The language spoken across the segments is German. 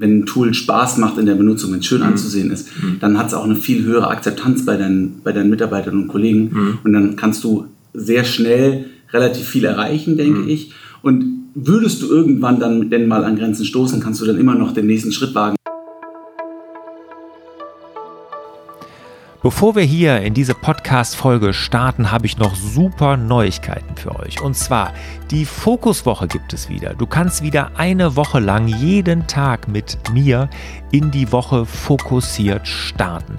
wenn ein Tool Spaß macht in der Benutzung, wenn es schön mhm. anzusehen ist, mhm. dann hat es auch eine viel höhere Akzeptanz bei deinen, bei deinen Mitarbeitern und Kollegen. Mhm. Und dann kannst du sehr schnell relativ viel erreichen, denke mhm. ich. Und würdest du irgendwann dann denn mal an Grenzen stoßen, kannst du dann immer noch den nächsten Schritt wagen. Bevor wir hier in diese Podcast-Folge starten, habe ich noch super Neuigkeiten für euch. Und zwar, die Fokuswoche gibt es wieder. Du kannst wieder eine Woche lang jeden Tag mit mir in die Woche fokussiert starten.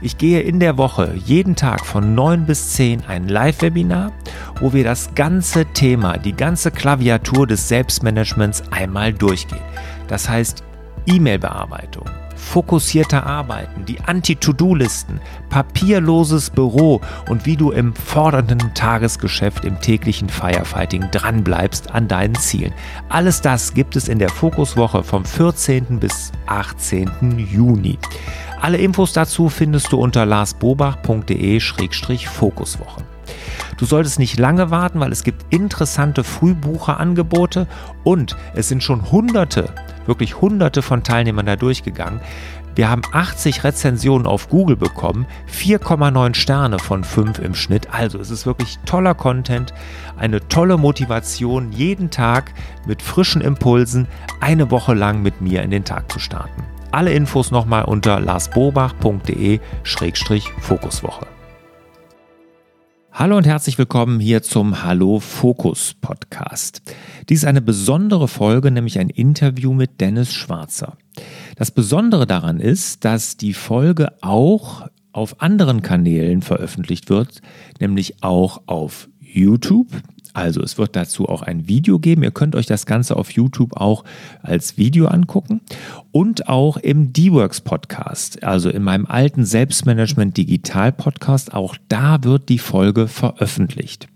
Ich gehe in der Woche jeden Tag von 9 bis 10 ein Live-Webinar, wo wir das ganze Thema, die ganze Klaviatur des Selbstmanagements einmal durchgehen. Das heißt, E-Mail-Bearbeitung fokussierter Arbeiten, die Anti-To-Do-Listen, papierloses Büro und wie du im fordernden Tagesgeschäft im täglichen Firefighting dranbleibst an deinen Zielen. Alles das gibt es in der Fokuswoche vom 14. bis 18. Juni. Alle Infos dazu findest du unter larsbobach.de-fokuswoche. Du solltest nicht lange warten, weil es gibt interessante Frühbucherangebote und es sind schon hunderte wirklich hunderte von Teilnehmern da durchgegangen. Wir haben 80 Rezensionen auf Google bekommen, 4,9 Sterne von 5 im Schnitt. Also es ist wirklich toller Content, eine tolle Motivation, jeden Tag mit frischen Impulsen eine Woche lang mit mir in den Tag zu starten. Alle Infos nochmal unter larsbobach.de-fokuswoche. Hallo und herzlich willkommen hier zum Hallo Fokus Podcast. Dies ist eine besondere Folge, nämlich ein Interview mit Dennis Schwarzer. Das Besondere daran ist, dass die Folge auch auf anderen Kanälen veröffentlicht wird, nämlich auch auf YouTube. Also es wird dazu auch ein Video geben. Ihr könnt euch das Ganze auf YouTube auch als Video angucken und auch im D-Works Podcast, also in meinem alten Selbstmanagement Digital Podcast. Auch da wird die Folge veröffentlicht.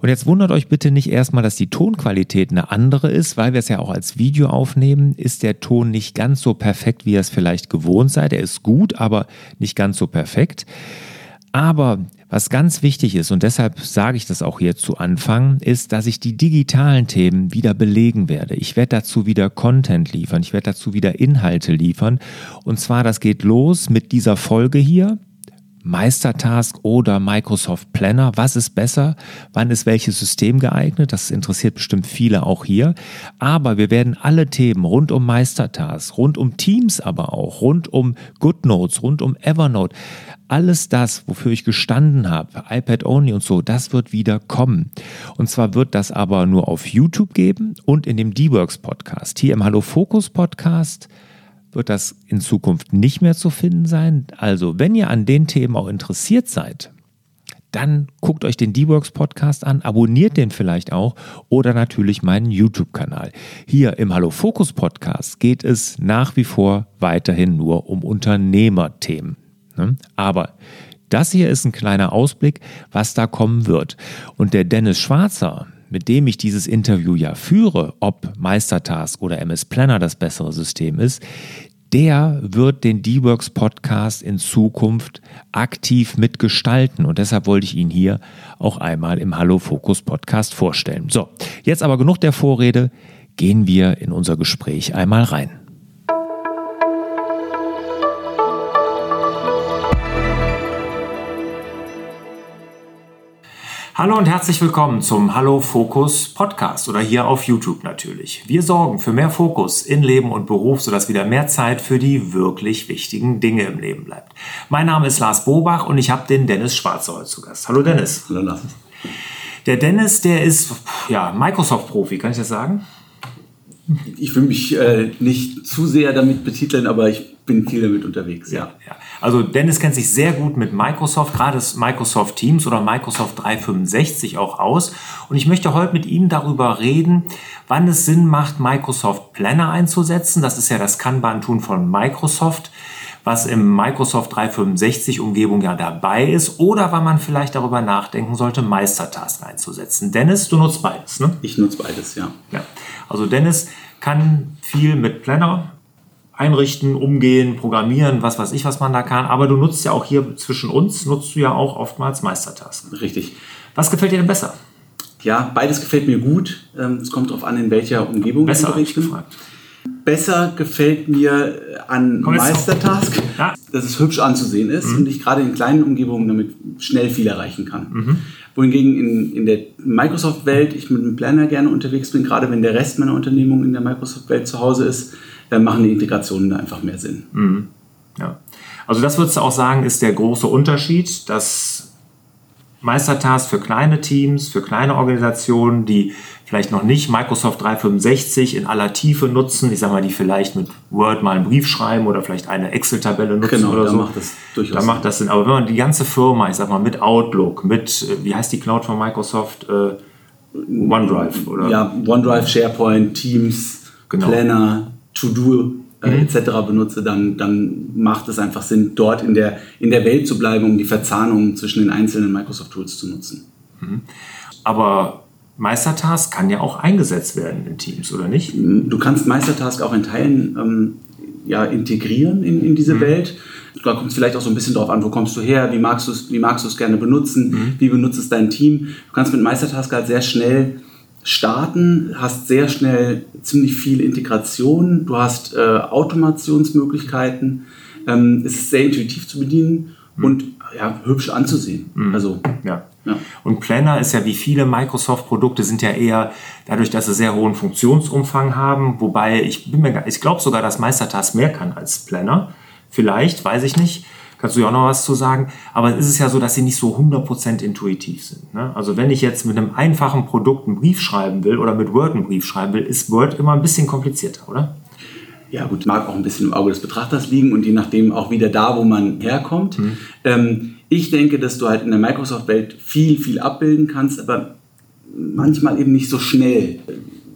Und jetzt wundert euch bitte nicht erstmal, dass die Tonqualität eine andere ist, weil wir es ja auch als Video aufnehmen, ist der Ton nicht ganz so perfekt, wie ihr es vielleicht gewohnt seid. Er ist gut, aber nicht ganz so perfekt. Aber was ganz wichtig ist, und deshalb sage ich das auch hier zu Anfang, ist, dass ich die digitalen Themen wieder belegen werde. Ich werde dazu wieder Content liefern, ich werde dazu wieder Inhalte liefern. Und zwar, das geht los mit dieser Folge hier. Meistertask oder Microsoft Planner. Was ist besser? Wann ist welches System geeignet? Das interessiert bestimmt viele auch hier. Aber wir werden alle Themen rund um Meistertask, rund um Teams aber auch, rund um GoodNotes, rund um Evernote, alles das, wofür ich gestanden habe, iPad Only und so, das wird wieder kommen. Und zwar wird das aber nur auf YouTube geben und in dem D-Works Podcast. Hier im Hallo Focus Podcast wird das in Zukunft nicht mehr zu finden sein. Also, wenn ihr an den Themen auch interessiert seid, dann guckt euch den D-Works Podcast an, abonniert den vielleicht auch oder natürlich meinen YouTube-Kanal. Hier im Hallo Focus Podcast geht es nach wie vor weiterhin nur um Unternehmerthemen. Ne? Aber das hier ist ein kleiner Ausblick, was da kommen wird. Und der Dennis Schwarzer, mit dem ich dieses Interview ja führe, ob Meistertask oder MS Planner das bessere System ist, der wird den D-Works Podcast in Zukunft aktiv mitgestalten. Und deshalb wollte ich ihn hier auch einmal im Hallo Fokus Podcast vorstellen. So, jetzt aber genug der Vorrede. Gehen wir in unser Gespräch einmal rein. Hallo und herzlich willkommen zum Hallo Fokus Podcast oder hier auf YouTube natürlich. Wir sorgen für mehr Fokus in Leben und Beruf, sodass wieder mehr Zeit für die wirklich wichtigen Dinge im Leben bleibt. Mein Name ist Lars Bobach und ich habe den Dennis Schwarzer heute zu Gast. Hallo Dennis. Hallo Lars. Der Dennis, der ist ja Microsoft-Profi, kann ich das sagen? Ich will mich äh, nicht zu sehr damit betiteln, aber ich bin viel damit unterwegs, ja. ja. Also Dennis kennt sich sehr gut mit Microsoft, gerade das Microsoft Teams oder Microsoft 365 auch aus. Und ich möchte heute mit ihm darüber reden, wann es Sinn macht, Microsoft Planner einzusetzen. Das ist ja das Kanban-Tool von Microsoft was im Microsoft 365 Umgebung ja dabei ist oder wann man vielleicht darüber nachdenken sollte, Meistertask einzusetzen. Dennis, du nutzt beides, ne? Ich nutze beides, ja. ja. Also Dennis kann viel mit Planner einrichten, umgehen, programmieren, was weiß ich, was man da kann. Aber du nutzt ja auch hier zwischen uns, nutzt du ja auch oftmals Meistertasten. Richtig. Was gefällt dir denn besser? Ja, beides gefällt mir gut. Ähm, es kommt darauf an, in welcher Umgebung besser, ich bin. Gefragt. Besser gefällt mir an Meistertask, ja. dass es hübsch anzusehen ist mhm. und ich gerade in kleinen Umgebungen damit schnell viel erreichen kann. Mhm. Wohingegen in, in der Microsoft-Welt ich mit einem Planner gerne unterwegs bin, gerade wenn der Rest meiner Unternehmung in der Microsoft-Welt zu Hause ist, äh, machen die Integrationen da einfach mehr Sinn. Mhm. Ja. Also das würdest du auch sagen, ist der große Unterschied, dass Meistertask für kleine Teams, für kleine Organisationen, die vielleicht noch nicht Microsoft 365 in aller Tiefe nutzen, ich sage mal, die vielleicht mit Word mal einen Brief schreiben oder vielleicht eine Excel-Tabelle nutzen genau, oder so. Macht das durchaus da macht das Sinn. Aber wenn man die ganze Firma, ich sag mal, mit Outlook, mit, äh, wie heißt die Cloud von Microsoft? Äh, OneDrive, oder? Ja, OneDrive, SharePoint, Teams, genau. Planner, To-Do, äh, mhm. etc. benutze, dann, dann macht es einfach Sinn, dort in der, in der Welt zu bleiben, um die Verzahnung zwischen den einzelnen Microsoft-Tools zu nutzen. Mhm. Aber Meistertask kann ja auch eingesetzt werden in Teams, oder nicht? Du kannst Meistertask auch in Teilen ähm, ja, integrieren in, in diese mhm. Welt. Da kommt es vielleicht auch so ein bisschen drauf an, wo kommst du her, wie magst du es wie magst gerne benutzen, mhm. wie benutzt es dein Team. Du kannst mit Meistertask halt sehr schnell starten, hast sehr schnell ziemlich viel Integration, du hast äh, Automationsmöglichkeiten, ähm, es ist sehr intuitiv zu bedienen mhm. und ja, hübsch anzusehen. Mhm. Also, ja. ja. Und Planner ist ja wie viele Microsoft-Produkte sind ja eher dadurch, dass sie sehr hohen Funktionsumfang haben, wobei ich bin mir, ich glaube sogar, dass Meistertask mehr kann als Planner. Vielleicht, weiß ich nicht. Kannst du ja auch noch was zu sagen. Aber es ist ja so, dass sie nicht so 100% intuitiv sind. Ne? Also wenn ich jetzt mit einem einfachen Produkt einen Brief schreiben will oder mit Word einen Brief schreiben will, ist Word immer ein bisschen komplizierter, oder? ja gut, mag auch ein bisschen im Auge des Betrachters liegen und je nachdem auch wieder da, wo man herkommt. Mhm. Ähm, ich denke, dass du halt in der Microsoft-Welt viel, viel abbilden kannst, aber manchmal eben nicht so schnell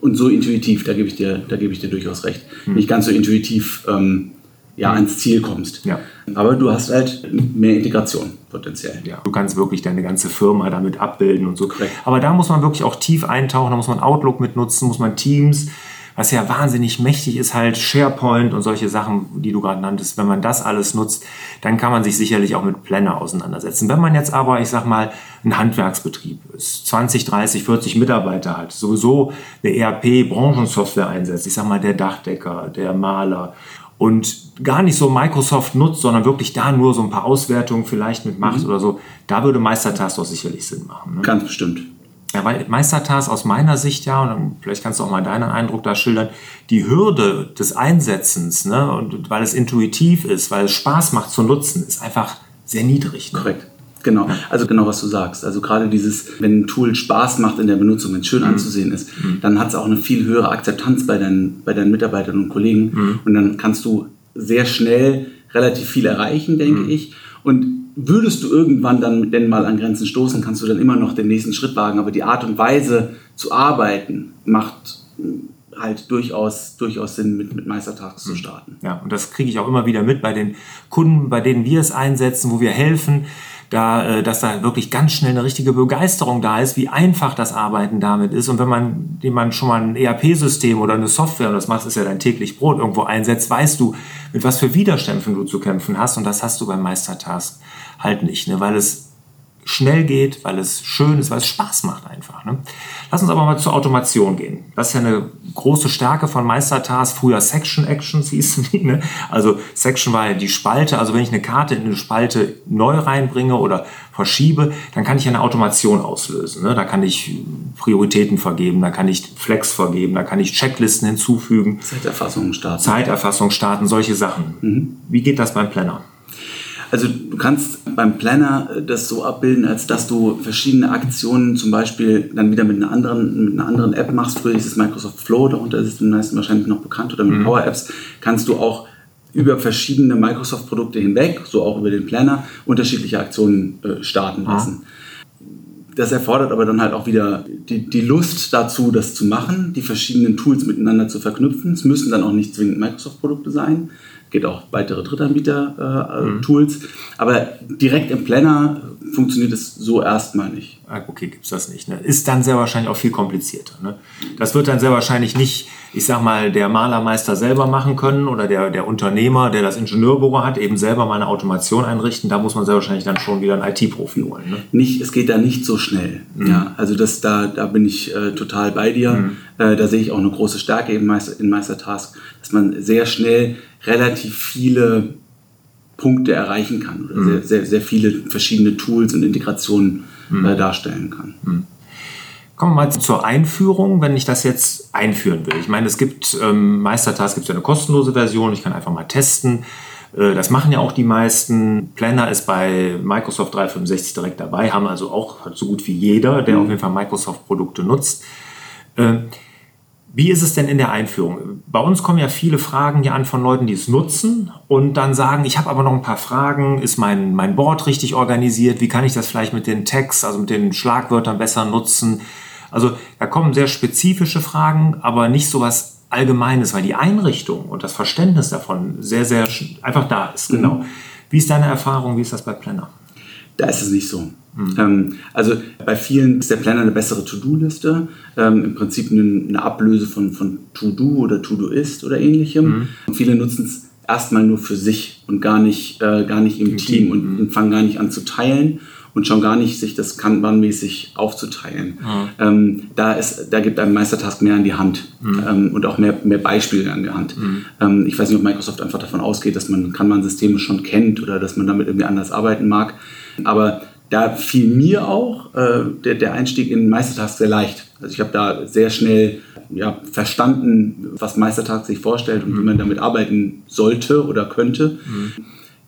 und so intuitiv. Da gebe ich dir, da gebe ich dir durchaus recht. Mhm. Nicht ganz so intuitiv ähm, ja, mhm. ans Ziel kommst. Ja. Aber du hast halt mehr Integration potenziell. Ja. Du kannst wirklich deine ganze Firma damit abbilden und so. Korrekt. Aber da muss man wirklich auch tief eintauchen, da muss man Outlook mitnutzen, muss man Teams was ja wahnsinnig mächtig ist, halt SharePoint und solche Sachen, die du gerade nanntest. Wenn man das alles nutzt, dann kann man sich sicherlich auch mit Planner auseinandersetzen. Wenn man jetzt aber, ich sag mal, ein Handwerksbetrieb ist, 20, 30, 40 Mitarbeiter hat, sowieso eine ERP-Branchensoftware einsetzt, ich sag mal, der Dachdecker, der Maler und gar nicht so Microsoft nutzt, sondern wirklich da nur so ein paar Auswertungen vielleicht mitmacht mhm. oder so, da würde Meistertask doch sicherlich Sinn machen. Ne? Ganz bestimmt. Ja, weil Meistertask aus meiner Sicht ja, und vielleicht kannst du auch mal deinen Eindruck da schildern, die Hürde des Einsetzens, ne, und weil es intuitiv ist, weil es Spaß macht zu nutzen, ist einfach sehr niedrig. Ne? Korrekt. Genau, also genau was du sagst. Also gerade dieses, wenn ein Tool Spaß macht in der Benutzung, wenn es schön mhm. anzusehen ist, mhm. dann hat es auch eine viel höhere Akzeptanz bei deinen, bei deinen Mitarbeitern und Kollegen. Mhm. Und dann kannst du sehr schnell relativ viel erreichen, denke mhm. ich. Und würdest du irgendwann dann denn mal an Grenzen stoßen, kannst du dann immer noch den nächsten Schritt wagen. Aber die Art und Weise zu arbeiten macht halt durchaus, durchaus Sinn, mit, mit Meistertasks zu hm. starten. Ja, und das kriege ich auch immer wieder mit bei den Kunden, bei denen wir es einsetzen, wo wir helfen da, äh, dass da wirklich ganz schnell eine richtige Begeisterung da ist, wie einfach das Arbeiten damit ist. Und wenn man jemand schon mal ein ERP-System oder eine Software, und das machst ist ja dein täglich Brot, irgendwo einsetzt, weißt du, mit was für Widerständen du zu kämpfen hast. Und das hast du beim Meistertask halt nicht, ne? weil es schnell geht, weil es schön ist, weil es Spaß macht einfach. Ne? Lass uns aber mal zur Automation gehen. Das ist ja eine große Stärke von Meistertask. Früher Section Actions hießen die. Ne? Also Section war ja die Spalte. Also wenn ich eine Karte in eine Spalte neu reinbringe oder verschiebe, dann kann ich eine Automation auslösen. Ne? Da kann ich Prioritäten vergeben, da kann ich Flex vergeben, da kann ich Checklisten hinzufügen. Zeiterfassung starten. Zeiterfassung starten, solche Sachen. Mhm. Wie geht das beim Planner? Also du kannst beim Planner das so abbilden, als dass du verschiedene Aktionen zum Beispiel dann wieder mit einer anderen, mit einer anderen App machst. Früher hieß es Microsoft Flow, darunter ist es den meisten wahrscheinlich noch bekannt, oder mit mhm. Power Apps kannst du auch über verschiedene Microsoft-Produkte hinweg, so auch über den Planner, unterschiedliche Aktionen äh, starten lassen. Das erfordert aber dann halt auch wieder die, die Lust dazu, das zu machen, die verschiedenen Tools miteinander zu verknüpfen. Es müssen dann auch nicht zwingend Microsoft-Produkte sein geht auch weitere Drittanbieter-Tools. Äh, mhm. Aber direkt im Planner funktioniert es so erstmal nicht. Ah, okay, gibt es das nicht. Ne? Ist dann sehr wahrscheinlich auch viel komplizierter. Ne? Das wird dann sehr wahrscheinlich nicht, ich sag mal, der Malermeister selber machen können oder der, der Unternehmer, der das Ingenieurbüro hat, eben selber mal eine Automation einrichten. Da muss man sehr wahrscheinlich dann schon wieder einen IT-Profi holen. Ne? Nicht, es geht da nicht so schnell. Mhm. Ja, also das, da, da bin ich äh, total bei dir. Mhm. Äh, da sehe ich auch eine große Stärke in, Meister, in Meistertask, dass man sehr schnell relativ viele Punkte erreichen kann oder mhm. sehr, sehr, sehr viele verschiedene Tools und Integrationen mhm. äh, darstellen kann. Mhm. Kommen wir mal zur Einführung, wenn ich das jetzt einführen will. Ich meine, es gibt ähm, Meistertask, gibt es ja eine kostenlose Version, ich kann einfach mal testen. Äh, das machen ja auch die meisten. Planner ist bei Microsoft 365 direkt dabei, haben also auch so gut wie jeder, der mhm. auf jeden Fall Microsoft-Produkte nutzt. Äh, wie ist es denn in der Einführung? Bei uns kommen ja viele Fragen hier an von Leuten, die es nutzen und dann sagen, ich habe aber noch ein paar Fragen. Ist mein, mein Board richtig organisiert? Wie kann ich das vielleicht mit den Tags, also mit den Schlagwörtern besser nutzen? Also da kommen sehr spezifische Fragen, aber nicht so was Allgemeines, weil die Einrichtung und das Verständnis davon sehr, sehr einfach da ist. Mhm. Genau. Wie ist deine Erfahrung? Wie ist das bei Planner? Da ist es nicht so. Mhm. Ähm, also bei vielen ist der Planner eine bessere To-Do-Liste, ähm, im Prinzip eine, Ablöse von, von To-Do oder To-Do-Ist oder ähnlichem. Mhm. Und viele nutzen es erstmal nur für sich und gar nicht, äh, gar nicht im, Im Team, Team. Und, mhm. und, fangen gar nicht an zu teilen und schon gar nicht sich das Kanban-mäßig aufzuteilen. Mhm. Ähm, da, ist, da gibt einem Meistertask mehr an die Hand mhm. ähm, und auch mehr, mehr Beispiele an die Hand. Mhm. Ähm, ich weiß nicht, ob Microsoft einfach davon ausgeht, dass man Kanban-Systeme schon kennt oder dass man damit irgendwie anders arbeiten mag. Aber da fiel mir auch äh, der, der Einstieg in Meistertask sehr leicht. Also ich habe da sehr schnell ja, verstanden, was Meistertask sich vorstellt und wie mhm. man damit arbeiten sollte oder könnte. Mhm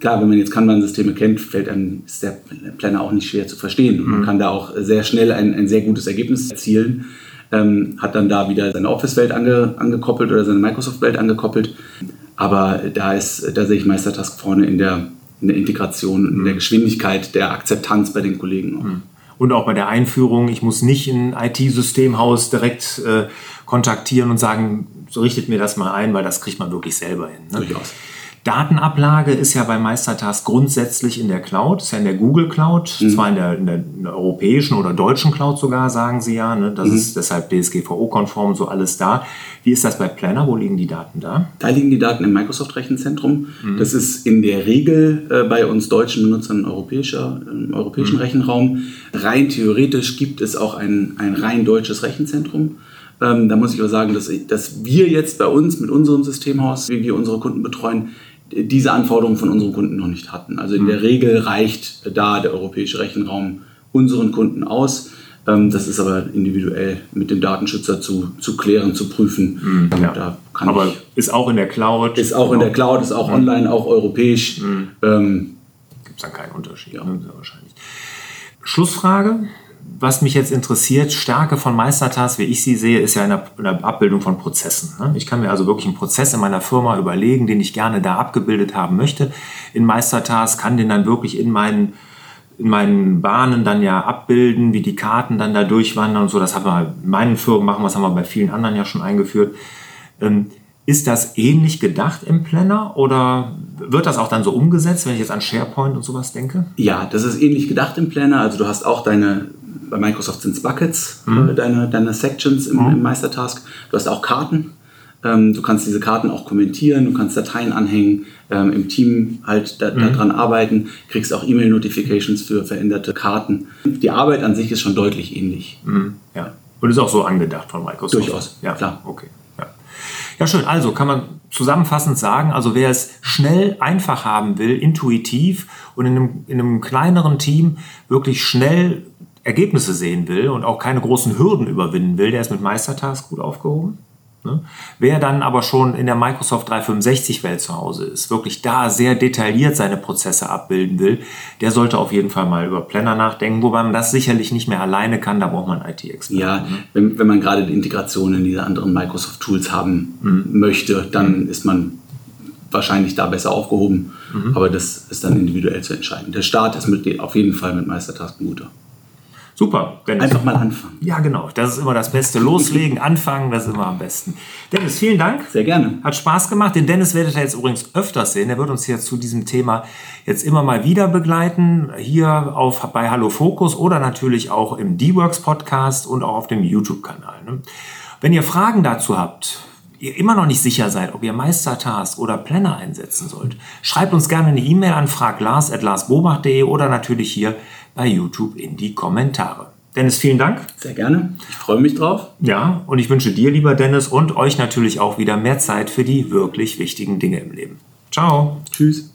klar, wenn man jetzt Kanban-Systeme kennt, fällt einem ist der Planner auch nicht schwer zu verstehen. Mhm. Man kann da auch sehr schnell ein, ein sehr gutes Ergebnis erzielen. Ähm, hat dann da wieder seine Office-Welt ange, angekoppelt oder seine Microsoft-Welt angekoppelt. Aber da, ist, da sehe ich Meistertask vorne in der, in der Integration und in der mhm. Geschwindigkeit der Akzeptanz bei den Kollegen. Auch. Mhm. Und auch bei der Einführung, ich muss nicht ein IT-Systemhaus direkt äh, kontaktieren und sagen, so richtet mir das mal ein, weil das kriegt man wirklich selber hin. Ne? Durchaus. Datenablage ist ja bei Meistertask grundsätzlich in der Cloud, ist ja in der Google Cloud, mhm. zwar in der, in der, europäischen oder deutschen Cloud sogar, sagen sie ja. Ne? Das mhm. ist deshalb DSGVO-konform, so alles da. Wie ist das bei Planner? Wo liegen die Daten da? Da liegen die Daten im Microsoft-Rechenzentrum. Mhm. Das ist in der Regel äh, bei uns deutschen Benutzern europäischer, im europäischen mhm. Rechenraum. Rein theoretisch gibt es auch ein, ein rein deutsches Rechenzentrum. Ähm, da muss ich aber sagen, dass, dass wir jetzt bei uns mit unserem Systemhaus, wie wir unsere Kunden betreuen, diese Anforderungen von unseren Kunden noch nicht hatten. Also in der mhm. Regel reicht da der europäische Rechenraum unseren Kunden aus. Ähm, das ist aber individuell mit dem Datenschützer zu, zu klären, zu prüfen. Mhm, ja. aber ist auch in der Cloud. Ist auch in der Cloud, ist auch mhm. online, auch europäisch. Mhm. Ähm, Gibt es dann keinen Unterschied, ja. ne? wahrscheinlich. Schlussfrage was mich jetzt interessiert, Stärke von Meistertask, wie ich sie sehe, ist ja in der, Abbildung von Prozessen. Ne? Ich kann mir also wirklich einen Prozess in meiner Firma überlegen, den ich gerne da abgebildet haben möchte. In Meistertask kann den dann wirklich in meinen in meinen Bahnen dann ja abbilden, wie die Karten dann da durchwandern und so. Das haben wir in meinen Firmen machen, was haben wir bei vielen anderen ja schon eingeführt. Ähm, ist das ähnlich gedacht im Planner oder wird das auch dann so umgesetzt, wenn ich jetzt an SharePoint und sowas denke? Ja, das ist ähnlich gedacht im Planner. Also du hast auch deine bei Microsoft sind es Buckets, mhm. deine, deine Sections im, mhm. im Meistertask. Du hast auch Karten. Ähm, du kannst diese Karten auch kommentieren, du kannst Dateien anhängen, ähm, im Team halt da, mhm. daran arbeiten, kriegst auch E-Mail-Notifications für veränderte Karten. Die Arbeit an sich ist schon deutlich ähnlich. Mhm. Ja. Und ist auch so angedacht von Microsoft. Durchaus, ja. Klar. Okay. Ja. ja, schön. Also kann man zusammenfassend sagen, also wer es schnell, einfach haben will, intuitiv und in einem, in einem kleineren Team wirklich schnell Ergebnisse sehen will und auch keine großen Hürden überwinden will, der ist mit Meistertask gut aufgehoben. Ne? Wer dann aber schon in der Microsoft 365-Welt zu Hause ist, wirklich da sehr detailliert seine Prozesse abbilden will, der sollte auf jeden Fall mal über Planner nachdenken, wobei man das sicherlich nicht mehr alleine kann, da braucht man IT-Experten. Ja, ne? wenn, wenn man gerade die Integration in diese anderen Microsoft-Tools haben mhm. möchte, dann mhm. ist man wahrscheinlich da besser aufgehoben, mhm. aber das ist dann individuell zu entscheiden. Der Start ist mit, auf jeden Fall mit Meistertask guter. Super. Dennis. Einfach mal anfangen. Ja, genau. Das ist immer das Beste. Loslegen, anfangen, das ist immer am besten. Dennis, vielen Dank. Sehr gerne. Hat Spaß gemacht. Den Dennis werdet ihr jetzt übrigens öfters sehen. Der wird uns hier zu diesem Thema jetzt immer mal wieder begleiten. Hier auf, bei Hallo Fokus oder natürlich auch im D-Works Podcast und auch auf dem YouTube-Kanal. Ne? Wenn ihr Fragen dazu habt, ihr immer noch nicht sicher seid, ob ihr Meistertask oder Planner einsetzen sollt, schreibt uns gerne eine E-Mail an fraglars.larsbobach.de oder natürlich hier bei YouTube in die Kommentare. Dennis, vielen Dank. Sehr gerne. Ich freue mich drauf. Ja, und ich wünsche dir, lieber Dennis, und euch natürlich auch wieder mehr Zeit für die wirklich wichtigen Dinge im Leben. Ciao. Tschüss.